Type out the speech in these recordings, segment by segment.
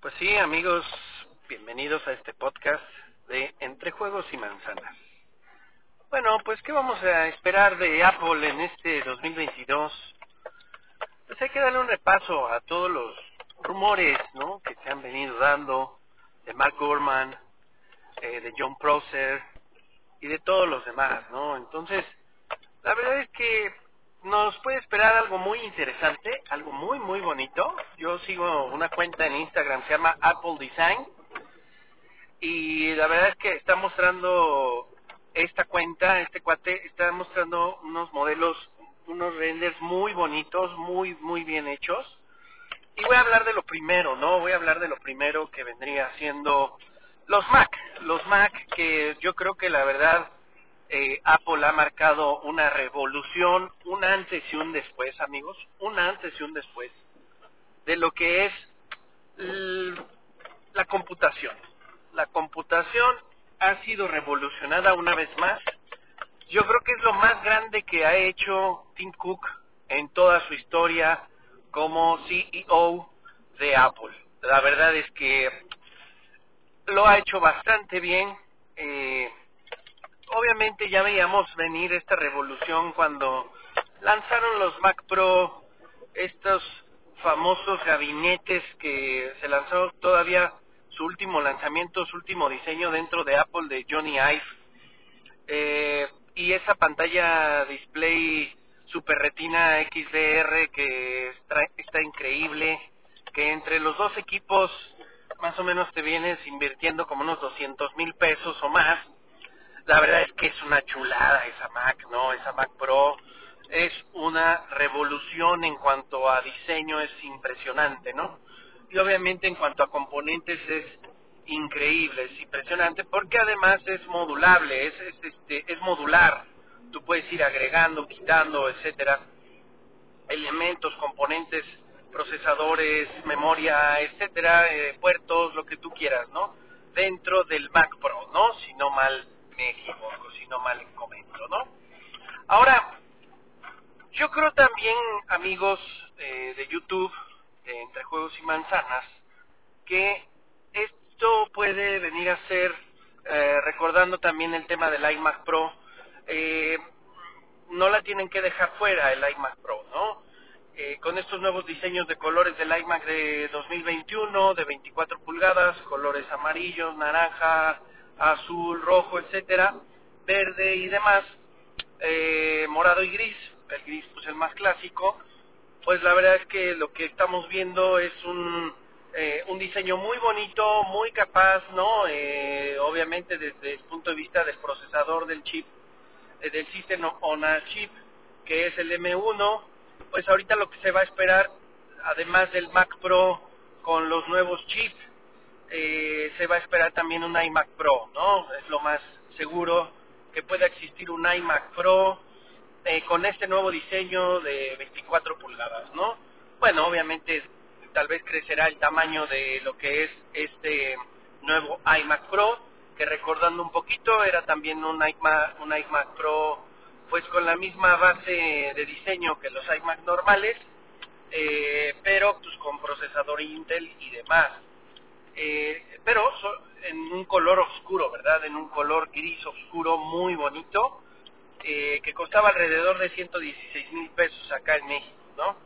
Pues sí, amigos, bienvenidos a este podcast de Entre Juegos y Manzanas. Bueno, pues ¿qué vamos a esperar de Apple en este 2022? Pues hay que darle un repaso a todos los rumores, ¿no? Que se han venido dando de Mark Gurman, eh, de John Prosser y de todos los demás, ¿no? Entonces, la verdad es que nos puede esperar algo muy interesante, algo muy, muy bonito. Yo sigo una cuenta en Instagram, se llama Apple Design. Y la verdad es que está mostrando esta cuenta, este cuate, está mostrando unos modelos, unos renders muy bonitos, muy, muy bien hechos. Y voy a hablar de lo primero, ¿no? Voy a hablar de lo primero que vendría siendo los Mac. Los Mac que yo creo que la verdad eh, Apple ha marcado una revolución, un antes y un después, amigos, un antes y un después de lo que es la computación. La computación ha sido revolucionada una vez más. Yo creo que es lo más grande que ha hecho Tim Cook en toda su historia como CEO de Apple. La verdad es que lo ha hecho bastante bien. Eh, obviamente ya veíamos venir esta revolución cuando lanzaron los Mac Pro, estos famosos gabinetes que se lanzó todavía su último lanzamiento, su último diseño dentro de Apple de Johnny Ive. Eh, y esa pantalla display Super Retina XDR que está, está increíble, que entre los dos equipos más o menos te vienes invirtiendo como unos 200 mil pesos o más la verdad es que es una chulada esa Mac, ¿no? Esa Mac Pro es una revolución en cuanto a diseño, es impresionante, ¿no? Y obviamente en cuanto a componentes es increíble, es impresionante, porque además es modulable, es, es, este, es modular. Tú puedes ir agregando, quitando, etcétera, elementos, componentes, procesadores, memoria, etcétera, eh, puertos, lo que tú quieras, ¿no? Dentro del Mac Pro, ¿no? Si no mal me equivoco, si no mal comento, ¿no? Ahora, yo creo también, amigos eh, de YouTube, de Entre Juegos y Manzanas, que esto puede venir a ser, eh, recordando también el tema del iMac Pro, eh, no la tienen que dejar fuera el iMac Pro, ¿no? Con estos nuevos diseños de colores del iMac de 2021, de 24 pulgadas, colores amarillos, naranja, azul, rojo, etcétera, verde y demás, eh, morado y gris, el gris pues el más clásico, pues la verdad es que lo que estamos viendo es un, eh, un diseño muy bonito, muy capaz, ¿no? Eh, obviamente desde el punto de vista del procesador del chip, del System on a Chip, que es el M1, pues ahorita lo que se va a esperar, además del Mac Pro con los nuevos chips, eh, se va a esperar también un iMac Pro, ¿no? Es lo más seguro que pueda existir un iMac Pro eh, con este nuevo diseño de 24 pulgadas, ¿no? Bueno, obviamente tal vez crecerá el tamaño de lo que es este nuevo iMac Pro, que recordando un poquito era también un iMac, un iMac Pro pues con la misma base de diseño que los iMac normales, eh, pero pues con procesador Intel y demás eh, pero en un color oscuro, ¿verdad? En un color gris oscuro muy bonito, eh, que costaba alrededor de 116 mil pesos acá en México, ¿no?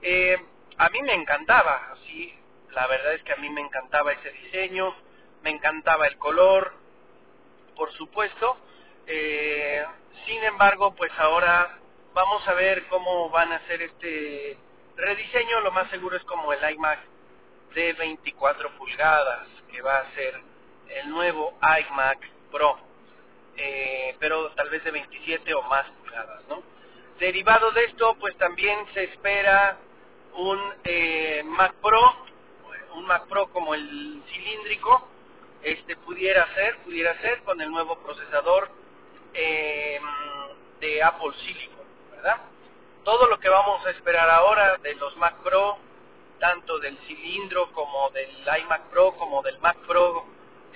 Eh, a mí me encantaba, sí, la verdad es que a mí me encantaba ese diseño, me encantaba el color, por supuesto, sin embargo, pues ahora vamos a ver cómo van a hacer este rediseño, lo más seguro es como el iMac de 24 pulgadas, que va a ser el nuevo iMac Pro, eh, pero tal vez de 27 o más pulgadas, ¿no? Derivado de esto, pues también se espera un eh, Mac Pro, un Mac Pro como el cilíndrico, este pudiera ser, pudiera ser con el nuevo procesador eh, de Apple Silicon, ¿verdad? Todo lo que vamos a esperar ahora de los Mac Pro tanto del cilindro como del iMac Pro como del Mac Pro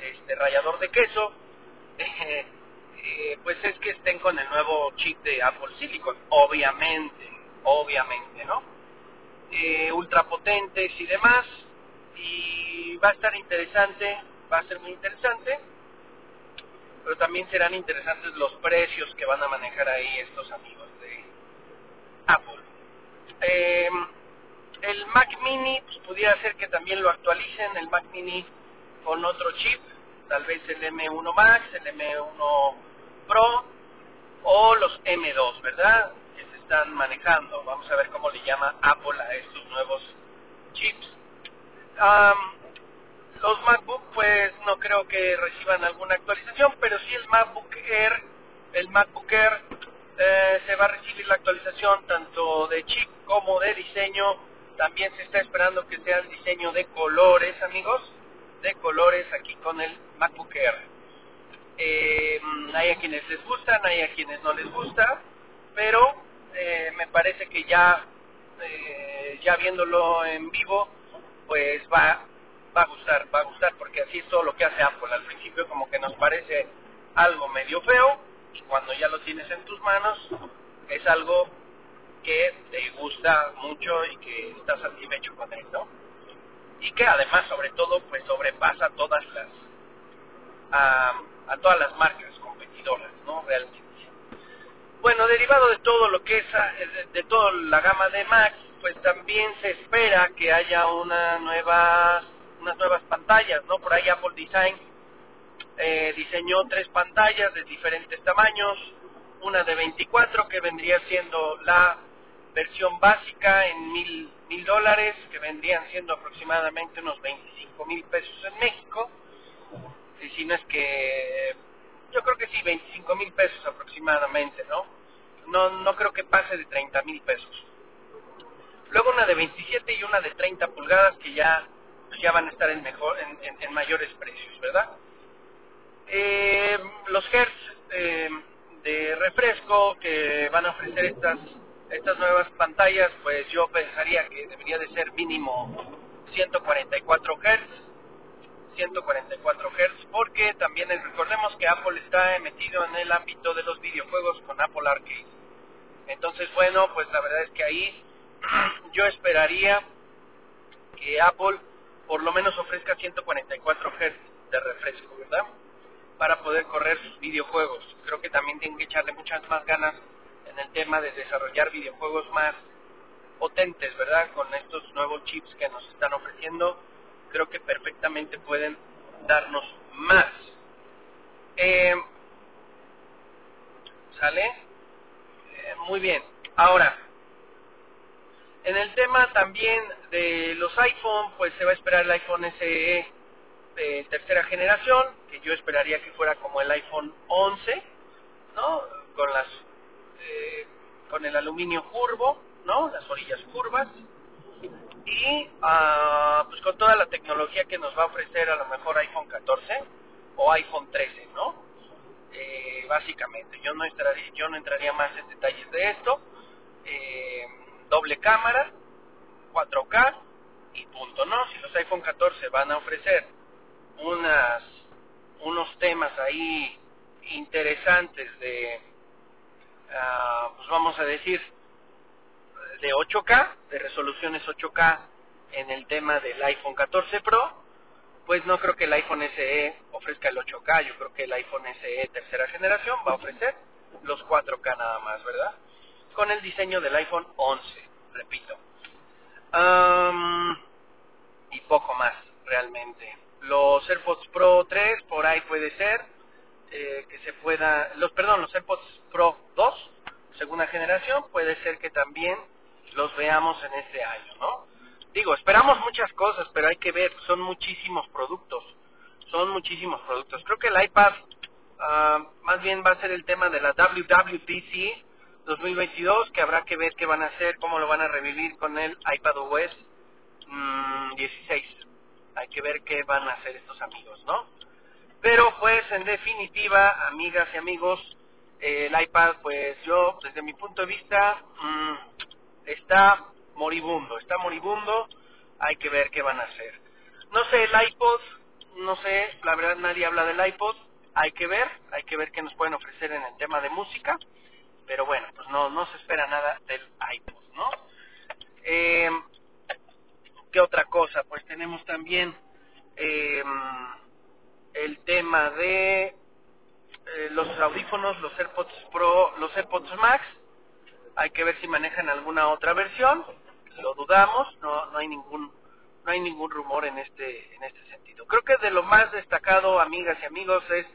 este rallador de queso eh, pues es que estén con el nuevo chip de Apple Silicon obviamente obviamente no eh, ultra potentes y demás y va a estar interesante, va a ser muy interesante, pero también serán interesantes los precios que van a manejar ahí estos amigos de Apple. El Mac Mini, pues pudiera ser que también lo actualicen, el Mac Mini con otro chip, tal vez el M1 Max, el M1 Pro o los M2, ¿verdad? Que se están manejando. Vamos a ver cómo le llama Apple a estos nuevos chips. los MacBook, pues no creo que reciban alguna actualización, pero sí el MacBook Air, el MacBook Air eh, se va a recibir la actualización tanto de chip como de diseño. También se está esperando que sea el diseño de colores, amigos, de colores aquí con el MacBook Air. Eh, hay a quienes les gustan, hay a quienes no les gusta, pero eh, me parece que ya, eh, ya viéndolo en vivo, pues va, va a gustar, va a gustar, porque así es todo lo que hace Apple. Al principio como que nos parece algo medio feo, y cuando ya lo tienes en tus manos, es algo que te gusta mucho y que estás satisfecho con él, ¿no? Y que además, sobre todo, pues sobrepasa todas las, a, todas las marcas competidoras, ¿no? Realmente. Bueno, derivado de todo lo que es, de, de toda la gama de Mac, pues también se espera que haya una nueva, unas nuevas pantallas, ¿no? Por ahí Apple Design eh, diseñó tres pantallas de diferentes tamaños, una de 24 que vendría siendo la versión básica en mil, mil dólares, que vendrían siendo aproximadamente unos 25 mil pesos en México, si no es que, yo creo que sí, 25 mil pesos aproximadamente, ¿no? ¿no? No creo que pase de 30 mil pesos. Luego una de 27 y una de 30 pulgadas que ya, ya van a estar en, mejor, en mayores precios, ¿verdad? Eh, los hertz eh, de refresco que van a ofrecer estas estas nuevas pantallas, pues yo pensaría que debería de ser mínimo 144 Hz, 144 Hz, porque también recordemos que Apple está metido en el ámbito de los videojuegos con Apple Arcade. Entonces, bueno, pues la verdad es que ahí yo esperaría que Apple por lo menos ofrezca 144 Hz de refresco, ¿verdad? Para poder correr sus videojuegos. Creo que también tienen que echarle muchas más ganas en el tema de desarrollar videojuegos más potentes, ¿verdad? Con estos nuevos chips que nos están ofreciendo, creo que perfectamente pueden darnos más. Eh, ¿Sale? Eh, muy bien. Ahora, en el tema también de los iPhone, pues se va a esperar el iPhone SE de tercera generación, que yo esperaría que fuera como el iPhone 11, ¿no? Con las eh, con el aluminio curvo, ¿no? Las orillas curvas y uh, pues con toda la tecnología que nos va a ofrecer a lo mejor iPhone 14 o iPhone 13, ¿no? Eh, básicamente, yo no entraría, yo no entraría más en detalles de esto. Eh, doble cámara, 4K y punto, ¿no? Si los iPhone 14 van a ofrecer unas unos temas ahí interesantes de uh, pues vamos a decir de 8K, de resoluciones 8K en el tema del iPhone 14 Pro, pues no creo que el iPhone SE ofrezca el 8K, yo creo que el iPhone SE tercera generación va a ofrecer los 4K nada más, ¿verdad? Con el diseño del iPhone 11, repito. Y poco más, realmente. Los AirPods Pro 3, por ahí puede ser, eh, que se pueda, los, perdón, los AirPods Pro 2, segunda generación, puede ser que también los veamos en este año, ¿no? Digo, esperamos muchas cosas, pero hay que ver, son muchísimos productos, son muchísimos productos. Creo que el iPad uh, más bien va a ser el tema de la WWDC 2022, que habrá que ver qué van a hacer, cómo lo van a revivir con el iPad OS mmm, 16. Hay que ver qué van a hacer estos amigos, ¿no? Pero pues en definitiva, amigas y amigos, el iPad, pues yo, desde mi punto de vista, mmm, está moribundo, está moribundo, hay que ver qué van a hacer. No sé, el iPod, no sé, la verdad nadie habla del iPod, hay que ver, hay que ver qué nos pueden ofrecer en el tema de música, pero bueno, pues no, no se espera nada del iPod, ¿no? Eh, ¿Qué otra cosa? Pues tenemos también eh, el tema de eh, los audífonos, los AirPods Pro, los AirPods Max. Hay que ver si manejan alguna otra versión. Lo dudamos, no, no hay ningún no hay ningún rumor en este en este sentido. Creo que de lo más destacado, amigas y amigos, es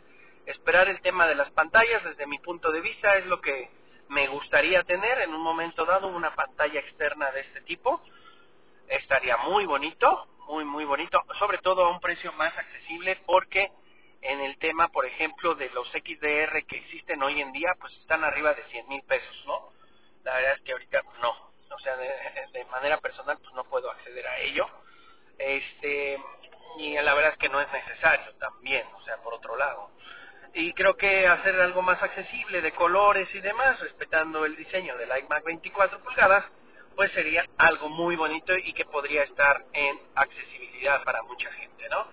esperar el tema de las pantallas. Desde mi punto de vista es lo que me gustaría tener en un momento dado una pantalla externa de este tipo. Estaría muy bonito, muy muy bonito, sobre todo a un precio más accesible porque en el tema, por ejemplo, de los XDR que existen hoy en día, pues están arriba de 100 mil pesos, ¿no? La verdad es que ahorita no, o sea, de, manera personal pues no puedo acceder a ello este y la verdad es que no es necesario también, o sea, por otro lado. Y creo que hacer algo más accesible de colores y demás, respetando el diseño del iMac 24 pulgadas, pues sería algo muy bonito y que podría estar en accesibilidad para mucha gente, ¿no?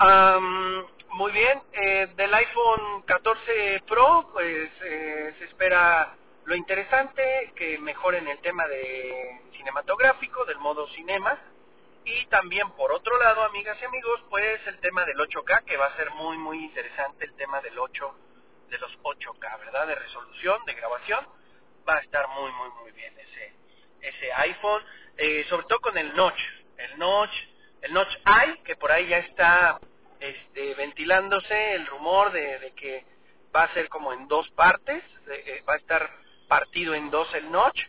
Muy bien, eh, del iPhone 14 Pro, pues eh, se espera lo interesante, que mejoren el tema de cinematográfico, del modo cinema, y también, por otro lado, amigas y amigos, pues el tema del 8K, que va a ser muy, muy interesante el tema del 8, de los 8K, ¿verdad? De resolución, de grabación. Va a estar muy, muy, muy bien ese, ese iPhone, eh, sobre todo con el notch, el notch, el notch i, que por ahí ya está este, ventilándose el rumor de, que va a ser como en dos partes, eh, va a estar partido en dos el notch,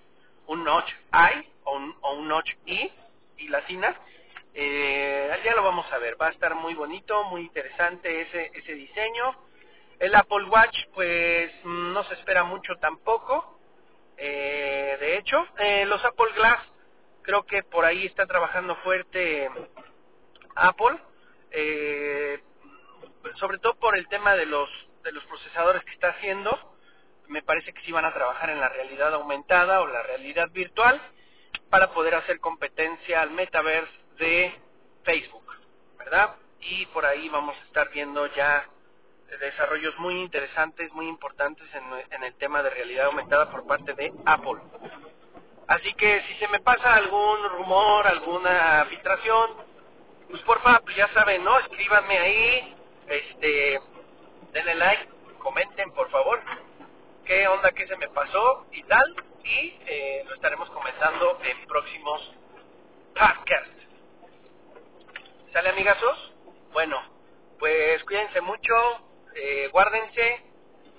un notch i o un, o un notch i, y latina. Eh, ya lo vamos a ver, va a estar muy bonito, muy interesante ese, ese diseño. El Apple Watch, pues no se espera mucho tampoco. Eh, de hecho, eh, los Apple Glass, creo que por ahí está trabajando fuerte Apple, eh, sobre todo por el tema de los, de los procesadores que está haciendo. Me parece que sí van a trabajar en la realidad aumentada o la realidad virtual para poder hacer competencia al metaverse de Facebook, ¿verdad? Y por ahí vamos a estar viendo ya desarrollos muy interesantes, muy importantes en, el tema de realidad aumentada por parte de Apple. Así que si se me pasa algún rumor, alguna filtración, pues porfa, pues ya saben, ¿no? Escríbanme ahí, este, denle like, comenten por favor qué onda, qué se me pasó y tal y eh, lo estaremos comentando en próximos podcasts. ¿Sale amigazos? Bueno, pues cuídense mucho, eh, guárdense,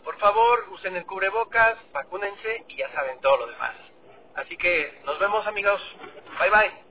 por favor, usen el cubrebocas, vacúnense y ya saben todo lo demás. Así que nos vemos amigos, bye bye.